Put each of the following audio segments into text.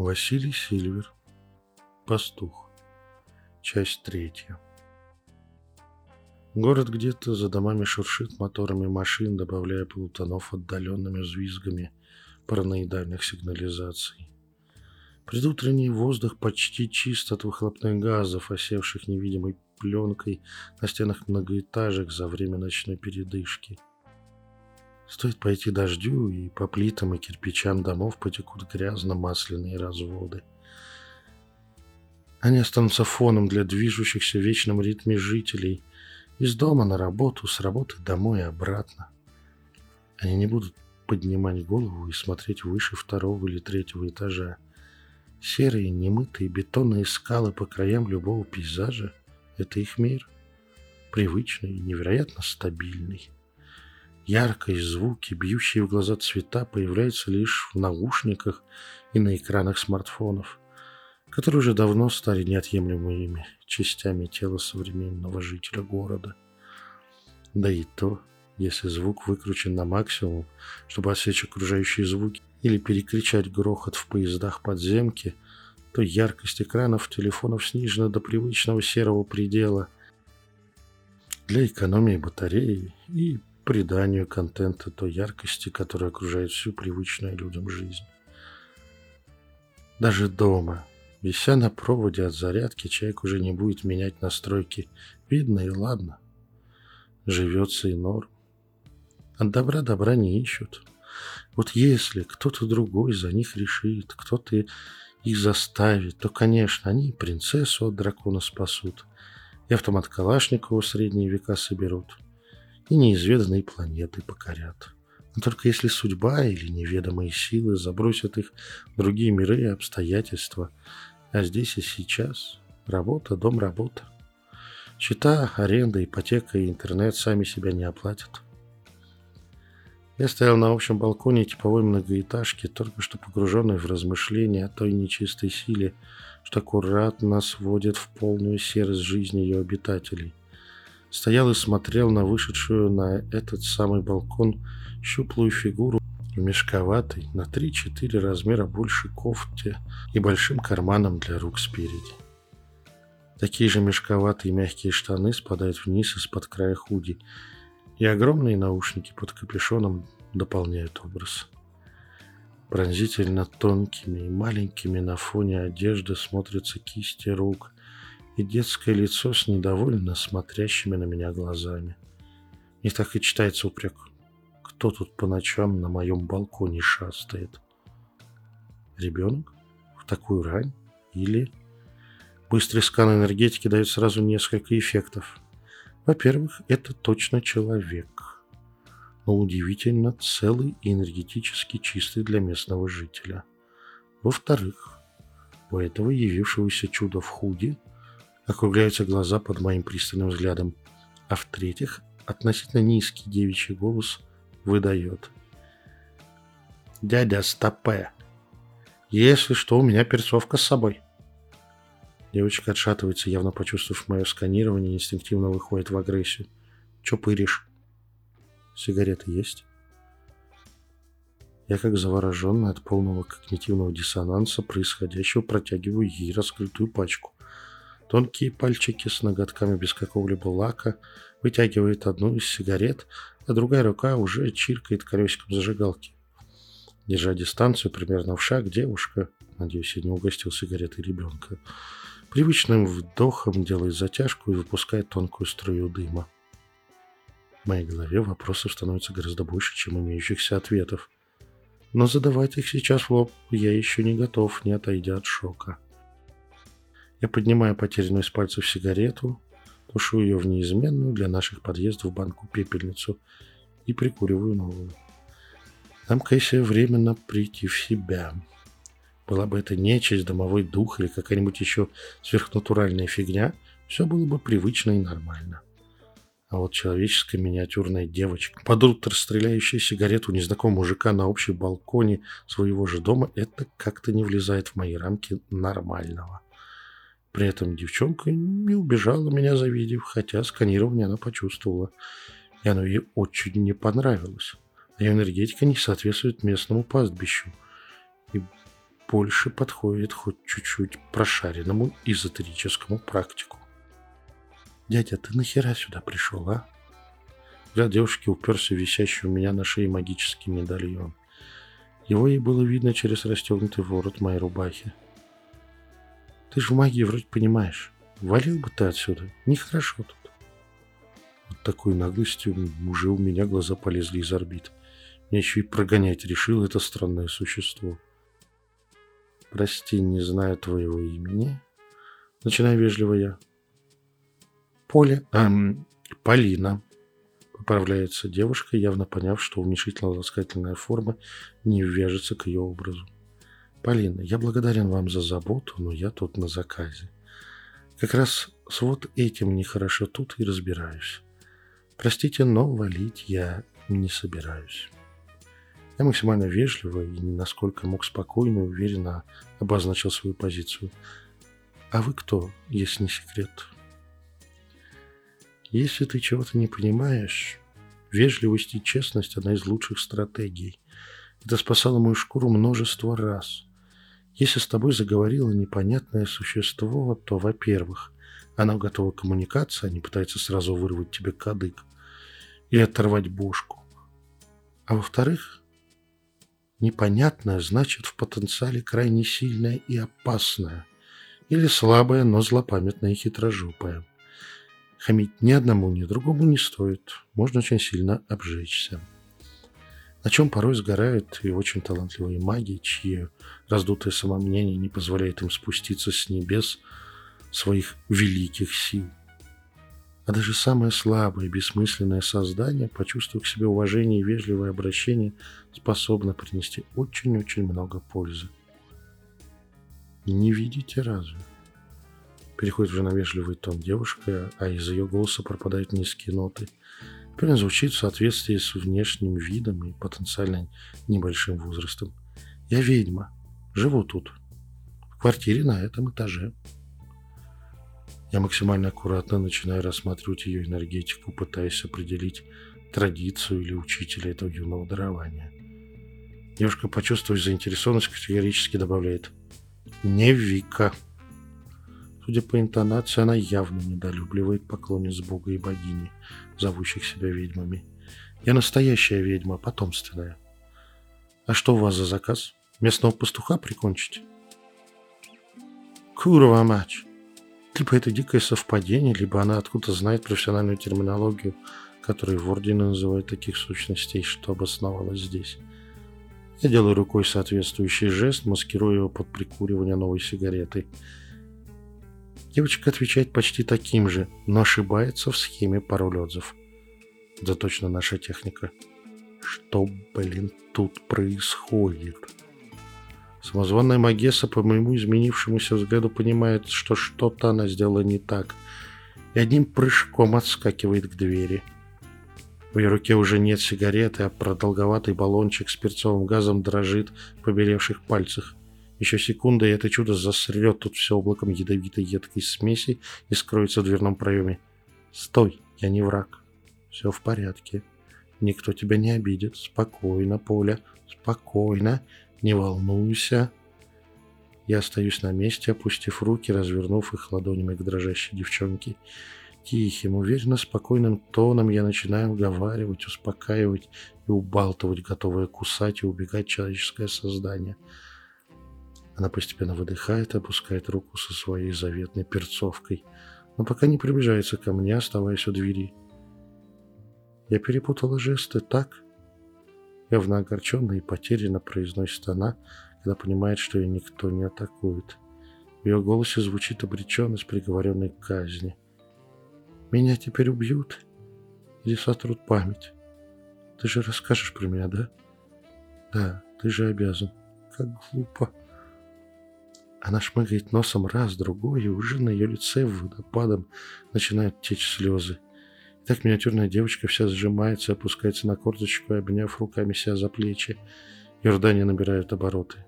Василий Сильвер. Пастух. Часть третья. Город где-то за домами шуршит моторами машин, добавляя полутонов отдаленными взвизгами параноидальных сигнализаций. Предутренний воздух почти чист от выхлопных газов, осевших невидимой пленкой на стенах многоэтажек за время ночной передышки – Стоит пойти дождю, и по плитам и кирпичам домов потекут грязно-масляные разводы. Они останутся фоном для движущихся в вечном ритме жителей. Из дома на работу, с работы домой и обратно. Они не будут поднимать голову и смотреть выше второго или третьего этажа. Серые, немытые бетонные скалы по краям любого пейзажа — это их мир. Привычный и невероятно стабильный. Яркость, звуки, бьющие в глаза цвета появляются лишь в наушниках и на экранах смартфонов, которые уже давно стали неотъемлемыми частями тела современного жителя города. Да и то, если звук выкручен на максимум, чтобы осечь окружающие звуки или перекричать грохот в поездах подземки, то яркость экранов телефонов снижена до привычного серого предела для экономии батареи и приданию контента той яркости, которая окружает всю привычную людям жизнь. Даже дома, вися на проводе от зарядки, человек уже не будет менять настройки. Видно и ладно. Живется и норм. От добра добра не ищут. Вот если кто-то другой за них решит, кто-то их заставит, то, конечно, они принцессу от дракона спасут, и автомат Калашникова в средние века соберут – и неизведанные планеты покорят. Но только если судьба или неведомые силы забросят их в другие миры и обстоятельства, а здесь и сейчас работа, дом, работа. Счета, аренда, ипотека и интернет сами себя не оплатят. Я стоял на общем балконе типовой многоэтажки, только что погруженный в размышления о той нечистой силе, что аккуратно сводит в полную серость жизни ее обитателей стоял и смотрел на вышедшую на этот самый балкон щуплую фигуру мешковатой, на 3-4 размера больше кофте и большим карманом для рук спереди. Такие же мешковатые мягкие штаны спадают вниз из-под края худи, и огромные наушники под капюшоном дополняют образ. Пронзительно тонкими и маленькими на фоне одежды смотрятся кисти рук, и детское лицо с недовольно смотрящими на меня глазами. И так и читается упрек. Кто тут по ночам на моем балконе шастает? Ребенок? В такую рань? Или... Быстрый скан энергетики дает сразу несколько эффектов. Во-первых, это точно человек. Но удивительно целый и энергетически чистый для местного жителя. Во-вторых, у этого явившегося чуда в худи округляются глаза под моим пристальным взглядом, а в-третьих, относительно низкий девичий голос выдает. «Дядя Стопе, если что, у меня перцовка с собой». Девочка отшатывается, явно почувствовав мое сканирование, инстинктивно выходит в агрессию. «Чё пыришь?» «Сигареты есть?» Я, как завороженный от полного когнитивного диссонанса происходящего, протягиваю ей раскрытую пачку. Тонкие пальчики с ноготками без какого-либо лака вытягивает одну из сигарет, а другая рука уже чиркает колесиком зажигалки. Держа дистанцию примерно в шаг, девушка, надеюсь, я не угостил сигаретой ребенка, привычным вдохом делает затяжку и выпускает тонкую струю дыма. В моей голове вопросов становится гораздо больше, чем имеющихся ответов. Но задавать их сейчас в лоб я еще не готов, не отойдя от шока. Я поднимаю потерянную из пальцев сигарету, тушу ее в неизменную для наших подъездов банку пепельницу и прикуриваю новую. Нам, конечно, временно прийти в себя. Была бы это нечисть, домовой дух или какая-нибудь еще сверхнатуральная фигня, все было бы привычно и нормально. А вот человеческая миниатюрная девочка, под утро стреляющая сигарету незнакомого мужика на общем балконе своего же дома, это как-то не влезает в мои рамки нормального. При этом девчонка не убежала меня завидев, хотя сканирование она почувствовала, и оно ей очень не понравилось. А ее энергетика не соответствует местному пастбищу. И больше подходит хоть чуть-чуть прошаренному эзотерическому практику. «Дядя, ты нахера сюда пришел, а?» Взгляд девушки уперся в висящий у меня на шее магический медальон. Его ей было видно через расстегнутый ворот моей рубахи. «Ты же в магии вроде понимаешь. Валил бы ты отсюда. Нехорошо тут». От такой наглости уже у меня глаза полезли из орбит. Меня еще и прогонять решил это странное существо. «Прости, не знаю твоего имени». Начинаю вежливо я. «Поля... Эм, Полина», — поправляется девушка, явно поняв, что уменьшительно-ласкательная форма не вяжется к ее образу. «Полина, я благодарен вам за заботу, но я тут на заказе. Как раз с вот этим нехорошо тут и разбираюсь. Простите, но валить я не собираюсь». Я максимально вежливо и насколько мог спокойно и уверенно обозначил свою позицию. «А вы кто, если не секрет?» «Если ты чего-то не понимаешь, вежливость и честность – одна из лучших стратегий. Это спасало мою шкуру множество раз. Если с тобой заговорило непонятное существо, то, во-первых, оно готово к коммуникации, а не пытается сразу вырвать тебе кадык или оторвать бошку. А во-вторых, Непонятное значит в потенциале крайне сильное и опасное. Или слабое, но злопамятное и хитрожопое. Хамить ни одному, ни другому не стоит. Можно очень сильно обжечься. На чем порой сгорают и очень талантливые маги, чьи раздутое самомнение не позволяет им спуститься с небес своих великих сил. А даже самое слабое, бессмысленное создание, почувствовав к себе уважение и вежливое обращение, способно принести очень-очень много пользы. Не видите разве? Переходит уже на вежливый тон девушка, а из ее голоса пропадают низкие ноты. Он звучит в соответствии с внешним видом и потенциально небольшим возрастом. Я ведьма. Живу тут. В квартире на этом этаже. Я максимально аккуратно начинаю рассматривать ее энергетику, пытаясь определить традицию или учителя этого юного дарования. Девушка, почувствовав заинтересованность, категорически добавляет «Не Вика». Судя по интонации, она явно недолюбливает поклонниц бога и богини, зовущих себя ведьмами. Я настоящая ведьма, потомственная. А что у вас за заказ? Местного пастуха прикончить? Курова мать! Либо это дикое совпадение, либо она откуда-то знает профессиональную терминологию, которую в Ордене называют таких сущностей, что обосновалась здесь. Я делаю рукой соответствующий жест, маскируя его под прикуривание новой сигареты. Девочка отвечает почти таким же, но ошибается в схеме пароль отзыв. Это точно наша техника. Что, блин, тут происходит? Самозванная Магесса, по моему изменившемуся взгляду, понимает, что что-то она сделала не так, и одним прыжком отскакивает к двери. В ее руке уже нет сигареты, а продолговатый баллончик с перцовым газом дрожит в побелевших пальцах. Еще секунда, и это чудо засрет тут все облаком ядовитой едкой смеси и скроется в дверном проеме. «Стой, я не враг. Все в порядке. Никто тебя не обидит. Спокойно, Поля, спокойно. Не волнуйся. Я остаюсь на месте, опустив руки, развернув их ладонями к дрожащей девчонке. Тихим, уверенно, спокойным тоном я начинаю уговаривать, успокаивать и убалтывать, готовое кусать и убегать человеческое создание. Она постепенно выдыхает, опускает руку со своей заветной перцовкой, но пока не приближается ко мне, оставаясь у двери. Я перепутала жесты так, Явно огорченно и потерянно произносит она, когда понимает, что ее никто не атакует. В ее голосе звучит обреченность приговоренной к казни. «Меня теперь убьют или сотрут память? Ты же расскажешь про меня, да?» «Да, ты же обязан. Как глупо!» Она шмыгает носом раз, другой, и уже на ее лице водопадом начинают течь слезы. Так миниатюрная девочка вся сжимается, опускается на корточку, обняв руками себя за плечи. Иордания набирает обороты.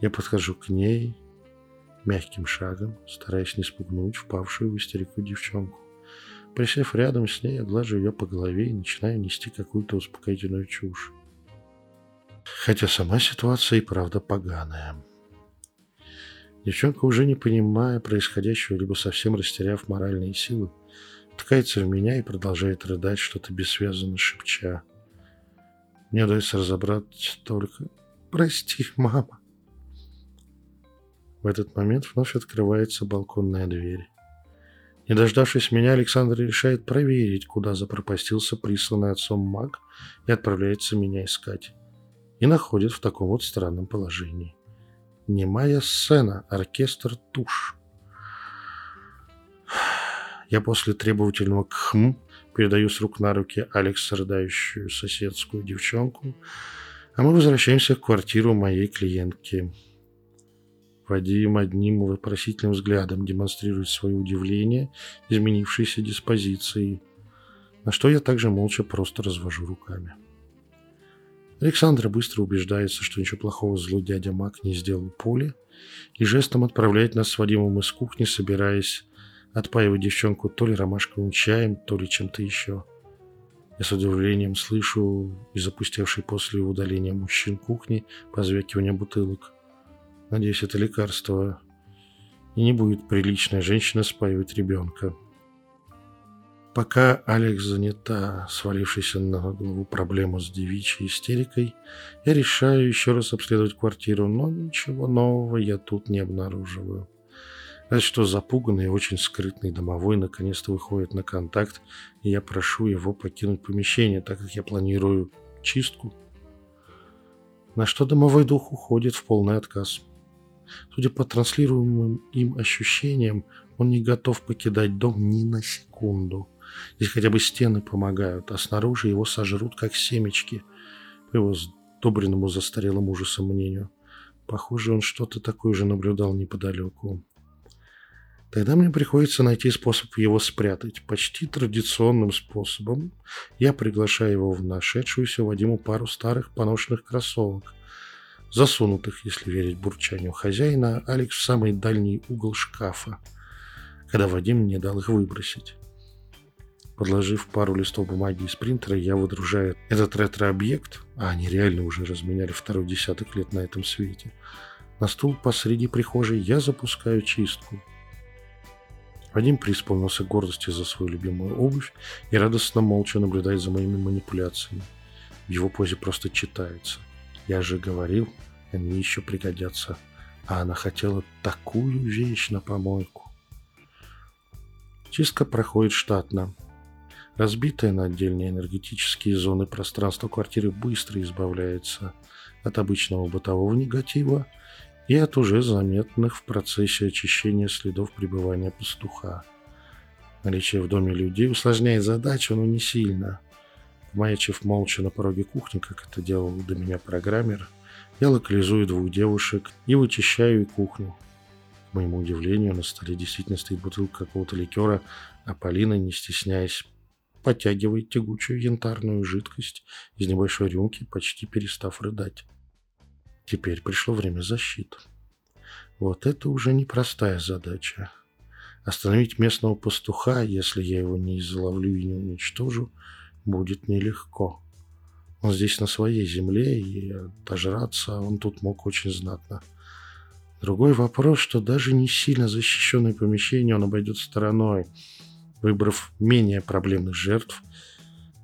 Я подхожу к ней мягким шагом, стараясь не спугнуть впавшую в истерику девчонку. Присев рядом с ней, я глажу ее по голове и начинаю нести какую-то успокоительную чушь. Хотя сама ситуация и правда поганая. Девчонка, уже не понимая происходящего, либо совсем растеряв моральные силы, ткается в меня и продолжает рыдать, что-то бессвязно шепча. Мне удается разобрать только «Прости, мама». В этот момент вновь открывается балконная дверь. Не дождавшись меня, Александр решает проверить, куда запропастился присланный отцом маг и отправляется меня искать. И находит в таком вот странном положении. Немая сцена, оркестр туш. Я после требовательного «кхм» передаю с рук на руки Алекс рыдающую соседскую девчонку, а мы возвращаемся в квартиру моей клиентки. Вадим одним вопросительным взглядом демонстрирует свое удивление изменившейся диспозицией, на что я также молча просто развожу руками. Александра быстро убеждается, что ничего плохого злой дядя Мак не сделал Поле, и жестом отправляет нас с Вадимом из кухни, собираясь отпаивать девчонку то ли ромашковым чаем, то ли чем-то еще. Я с удивлением слышу из запустевшей после удаления мужчин кухни позвякивание бутылок. Надеюсь, это лекарство. И не будет приличная женщина спаивать ребенка. Пока Алекс занята свалившейся на голову проблему с девичьей истерикой, я решаю еще раз обследовать квартиру, но ничего нового я тут не обнаруживаю. Разве что запуганный и очень скрытный домовой наконец-то выходит на контакт, и я прошу его покинуть помещение, так как я планирую чистку. На что домовой дух уходит в полный отказ. Судя по транслируемым им ощущениям, он не готов покидать дом ни на секунду. Здесь хотя бы стены помогают, а снаружи его сожрут, как семечки, по его сдобренному застарелым ужасом мнению. Похоже, он что-то такое же наблюдал неподалеку. Тогда мне приходится найти способ его спрятать. Почти традиционным способом я приглашаю его в нашедшуюся Вадиму пару старых поношенных кроссовок – засунутых, если верить бурчанию хозяина, Алекс в самый дальний угол шкафа, когда Вадим не дал их выбросить. Подложив пару листов бумаги из принтера, я выдружаю этот ретро-объект, а они реально уже разменяли второй десяток лет на этом свете, на стул посреди прихожей я запускаю чистку. Вадим преисполнился гордости за свою любимую обувь и радостно молча наблюдает за моими манипуляциями. В его позе просто читается – я же говорил, они еще пригодятся. А она хотела такую вещь на помойку. Чистка проходит штатно. Разбитая на отдельные энергетические зоны пространство квартиры быстро избавляется от обычного бытового негатива и от уже заметных в процессе очищения следов пребывания пастуха. Наличие в доме людей усложняет задачу, но не сильно – Маячив молча на пороге кухни, как это делал до меня программер, я локализую двух девушек и вычищаю и кухню. К моему удивлению, на столе действительно стоит бутылка какого-то ликера, а Полина, не стесняясь, подтягивает тягучую янтарную жидкость из небольшой рюмки, почти перестав рыдать. Теперь пришло время защиты. Вот это уже непростая задача. Остановить местного пастуха, если я его не изловлю и не уничтожу – будет нелегко. Он здесь на своей земле, и дожраться он тут мог очень знатно. Другой вопрос, что даже не сильно защищенное помещение он обойдет стороной, выбрав менее проблемных жертв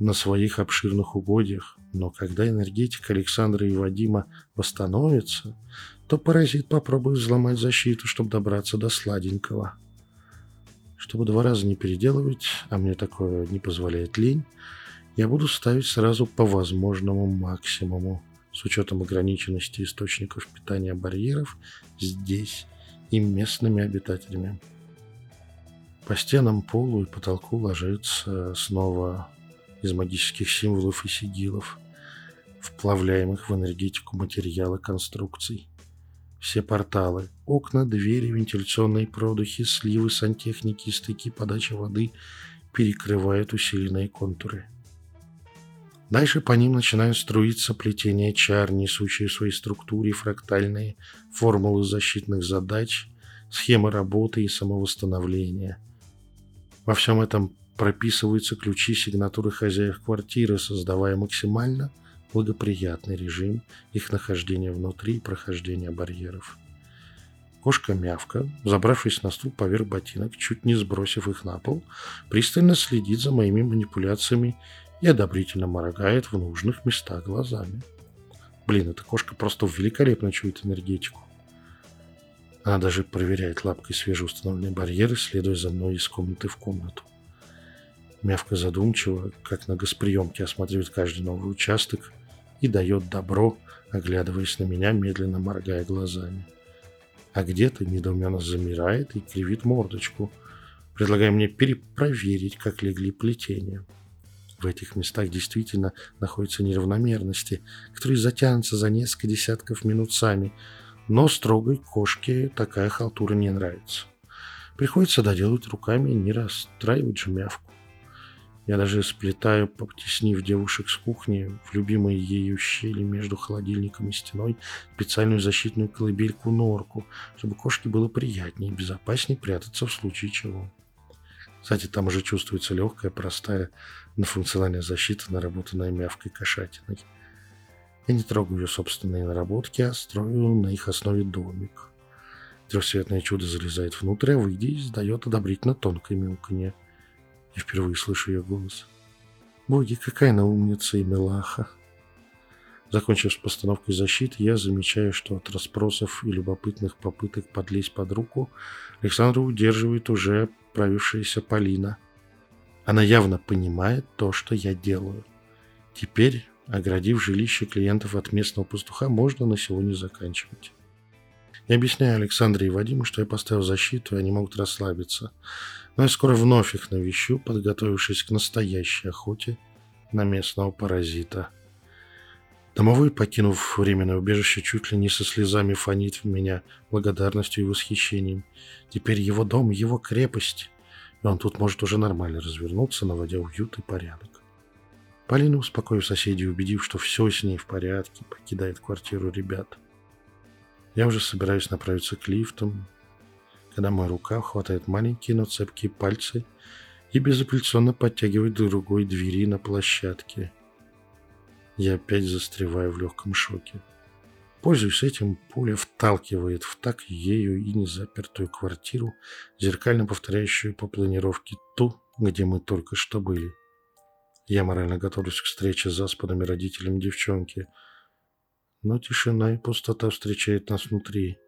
на своих обширных угодьях. Но когда энергетика Александра и Вадима восстановится, то паразит попробует взломать защиту, чтобы добраться до сладенького. Чтобы два раза не переделывать, а мне такое не позволяет лень, я буду ставить сразу по возможному максимуму с учетом ограниченности источников питания барьеров здесь и местными обитателями. По стенам, полу и потолку ложится снова из магических символов и сигилов, вплавляемых в энергетику материала конструкций. Все порталы, окна, двери, вентиляционные продухи, сливы, сантехники, стыки, подача воды перекрывают усиленные контуры – Дальше по ним начинают струиться плетения чар, несущие в своей структуре фрактальные формулы защитных задач, схемы работы и самовосстановления. Во всем этом прописываются ключи сигнатуры хозяев квартиры, создавая максимально благоприятный режим их нахождения внутри и прохождения барьеров. Кошка-мявка, забравшись на стул поверх ботинок, чуть не сбросив их на пол, пристально следит за моими манипуляциями и одобрительно моргает в нужных местах глазами. Блин, эта кошка просто великолепно чует энергетику. Она даже проверяет лапкой свежеустановленные барьеры, следуя за мной из комнаты в комнату. Мявка задумчиво, как на госприемке, осматривает каждый новый участок и дает добро, оглядываясь на меня, медленно моргая глазами а где-то недоуменно замирает и кривит мордочку, предлагая мне перепроверить, как легли плетения. В этих местах действительно находятся неравномерности, которые затянутся за несколько десятков минут сами, но строгой кошке такая халтура не нравится. Приходится доделать руками не расстраивать же мявку. Я даже сплетаю, потеснив девушек с кухни в любимые ею щели между холодильником и стеной специальную защитную колыбельку-норку, чтобы кошке было приятнее и безопаснее прятаться в случае чего. Кстати, там уже чувствуется легкая, простая, но функциональная защита, наработанная мявкой кошатиной. Я не трогаю ее собственные наработки, а строю на их основе домик. Трехцветное чудо залезает внутрь, а выйдя, издает одобрительно тонкое мяуканье. Я впервые слышу ее голос. Боги, какая она умница и милаха. Закончив с постановкой защиты, я замечаю, что от расспросов и любопытных попыток подлезть под руку Александра удерживает уже правившаяся Полина. Она явно понимает то, что я делаю. Теперь, оградив жилище клиентов от местного пастуха, можно на сегодня заканчивать. Я объясняю Александре и Вадиму, что я поставил защиту, и они могут расслабиться. Но я скоро вновь их навещу, подготовившись к настоящей охоте на местного паразита. Домовой, покинув временное убежище, чуть ли не со слезами фонит в меня благодарностью и восхищением. Теперь его дом, его крепость, и он тут может уже нормально развернуться, наводя уют и порядок. Полина, успокоив соседей, убедив, что все с ней в порядке, покидает квартиру ребят. Я уже собираюсь направиться к лифтам, когда моя рука хватает маленькие, но цепкие пальцы и безапелляционно подтягивает к другой двери на площадке. Я опять застреваю в легком шоке. Пользуясь этим, пуля вталкивает в так ею и незапертую квартиру, зеркально повторяющую по планировке ту, где мы только что были. Я морально готовлюсь к встрече с заспанными родителями девчонки – но тишина и пустота встречает нас внутри.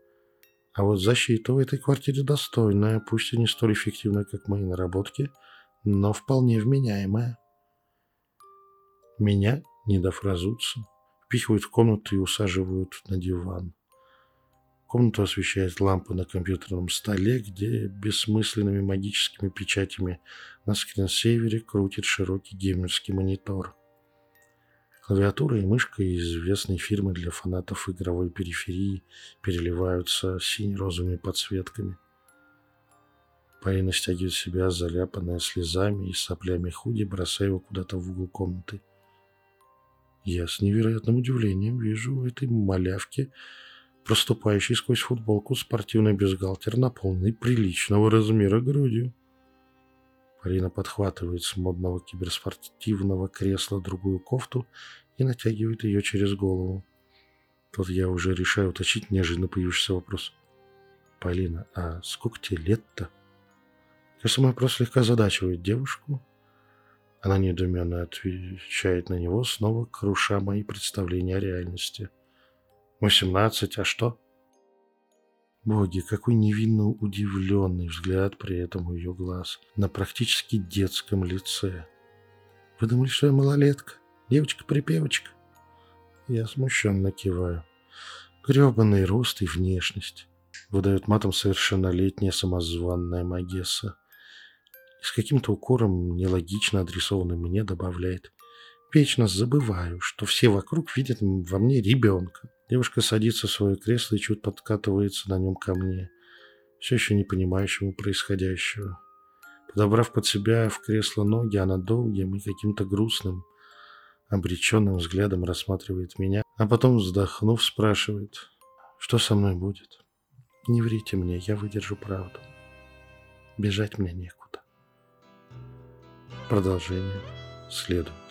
А вот защита в этой квартире достойная, пусть и не столь эффективная, как мои наработки, но вполне вменяемая. Меня, не дав разуться, впихивают в комнату и усаживают на диван. Комнату освещает лампа на компьютерном столе, где бессмысленными магическими печатями на скринсейвере крутит широкий геймерский монитор – Клавиатура и мышка известной фирмы для фанатов игровой периферии переливаются сине-розовыми подсветками. Полина стягивает себя, заляпанная слезами и соплями худи, бросая его куда-то в угол комнаты. Я с невероятным удивлением вижу в этой малявке, проступающей сквозь футболку, спортивный бюстгальтер, наполненный приличного размера грудью. Полина подхватывает с модного киберспортивного кресла другую кофту и натягивает ее через голову. Тут я уже решаю уточить неожиданно появившийся вопрос. «Полина, а сколько тебе лет-то?» Кажется, мой вопрос слегка задачивает девушку. Она недоуменно отвечает на него, снова круша мои представления о реальности. «Восемнадцать, а что?» Боги, какой невинно удивленный взгляд при этом у ее глаз на практически детском лице. Вы думали, что я малолетка? Девочка-припевочка? Я смущенно киваю. Гребаный рост и внешность. Выдает матом совершеннолетняя самозванная Магесса. И с каким-то укором, нелогично адресованным мне, добавляет. Вечно забываю, что все вокруг видят во мне ребенка. Девушка садится в свое кресло и чуть подкатывается на нем ко мне, все еще не понимающему происходящего. Подобрав под себя в кресло ноги, она долгим и каким-то грустным, обреченным взглядом рассматривает меня, а потом, вздохнув, спрашивает, что со мной будет. Не врите мне, я выдержу правду. Бежать мне некуда. Продолжение следует.